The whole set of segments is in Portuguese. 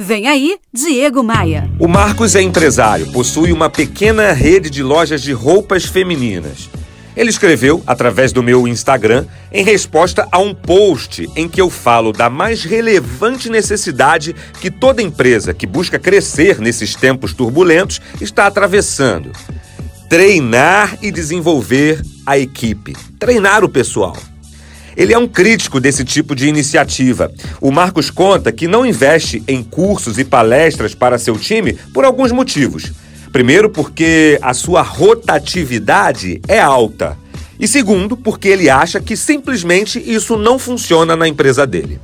Vem aí, Diego Maia. O Marcos é empresário, possui uma pequena rede de lojas de roupas femininas. Ele escreveu através do meu Instagram em resposta a um post em que eu falo da mais relevante necessidade que toda empresa que busca crescer nesses tempos turbulentos está atravessando: treinar e desenvolver a equipe, treinar o pessoal. Ele é um crítico desse tipo de iniciativa. O Marcos conta que não investe em cursos e palestras para seu time por alguns motivos. Primeiro, porque a sua rotatividade é alta. E segundo, porque ele acha que simplesmente isso não funciona na empresa dele.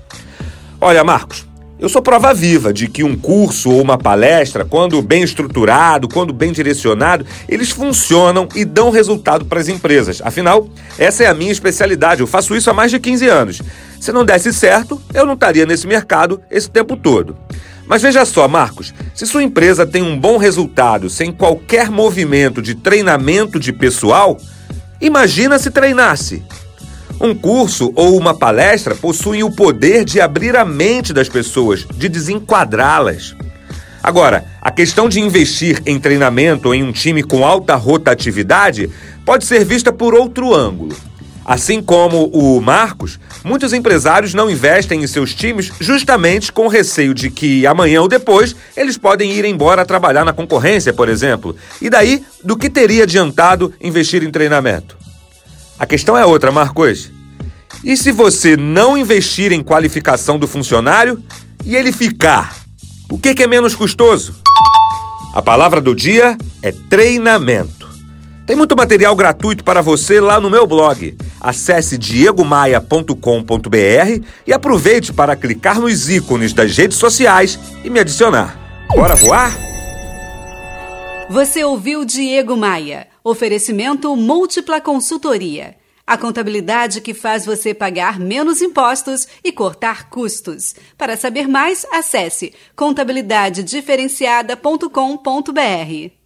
Olha, Marcos, eu sou prova viva de que um curso ou uma palestra, quando bem estruturado, quando bem direcionado, eles funcionam e dão resultado para as empresas. Afinal, essa é a minha especialidade, eu faço isso há mais de 15 anos. Se não desse certo, eu não estaria nesse mercado esse tempo todo. Mas veja só, Marcos, se sua empresa tem um bom resultado sem qualquer movimento de treinamento de pessoal, imagina se treinasse. Um curso ou uma palestra possuem o poder de abrir a mente das pessoas, de desenquadrá-las. Agora, a questão de investir em treinamento em um time com alta rotatividade pode ser vista por outro ângulo. Assim como o Marcos, muitos empresários não investem em seus times justamente com receio de que amanhã ou depois eles podem ir embora trabalhar na concorrência, por exemplo. E daí, do que teria adiantado investir em treinamento? A questão é outra, Marcos. E se você não investir em qualificação do funcionário e ele ficar? O que, é menos custoso? A palavra do dia é treinamento. Tem muito material gratuito para você lá no meu blog. Acesse diegomaia.com.br e aproveite para clicar nos ícones das redes sociais e me adicionar. Bora voar? Você ouviu Diego Maia. Oferecimento Múltipla Consultoria. A contabilidade que faz você pagar menos impostos e cortar custos. Para saber mais, acesse contabilidadediferenciada.com.br.